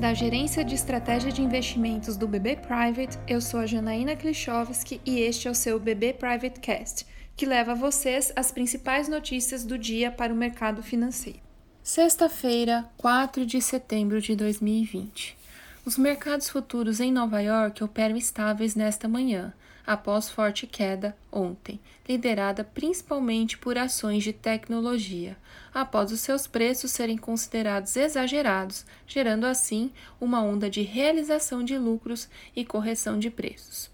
Da Gerência de Estratégia de Investimentos do BB Private, eu sou a Janaína Klichowski e este é o seu BB Private Cast, que leva a vocês as principais notícias do dia para o mercado financeiro. Sexta-feira, 4 de setembro de 2020. Os mercados futuros em Nova York operam estáveis nesta manhã, após forte queda ontem, liderada principalmente por ações de tecnologia, após os seus preços serem considerados exagerados, gerando assim uma onda de realização de lucros e correção de preços.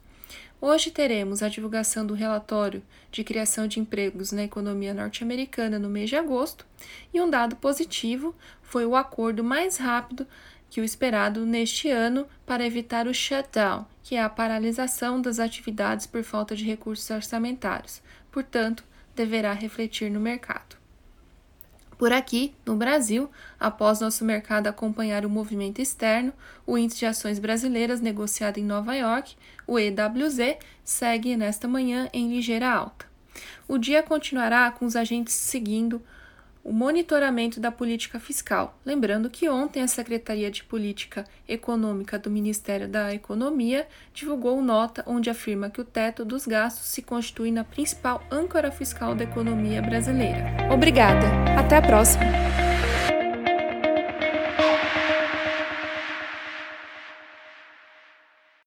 Hoje teremos a divulgação do relatório de criação de empregos na economia norte-americana no mês de agosto, e um dado positivo foi o acordo mais rápido que o esperado neste ano para evitar o shutdown, que é a paralisação das atividades por falta de recursos orçamentários. Portanto, deverá refletir no mercado. Por aqui, no Brasil, após nosso mercado acompanhar o movimento externo, o índice de ações brasileiras negociado em Nova York, o EWZ, segue nesta manhã em ligeira alta. O dia continuará com os agentes seguindo o monitoramento da política fiscal. Lembrando que ontem a Secretaria de Política Econômica do Ministério da Economia divulgou nota onde afirma que o teto dos gastos se constitui na principal âncora fiscal da economia brasileira. Obrigada, até a próxima!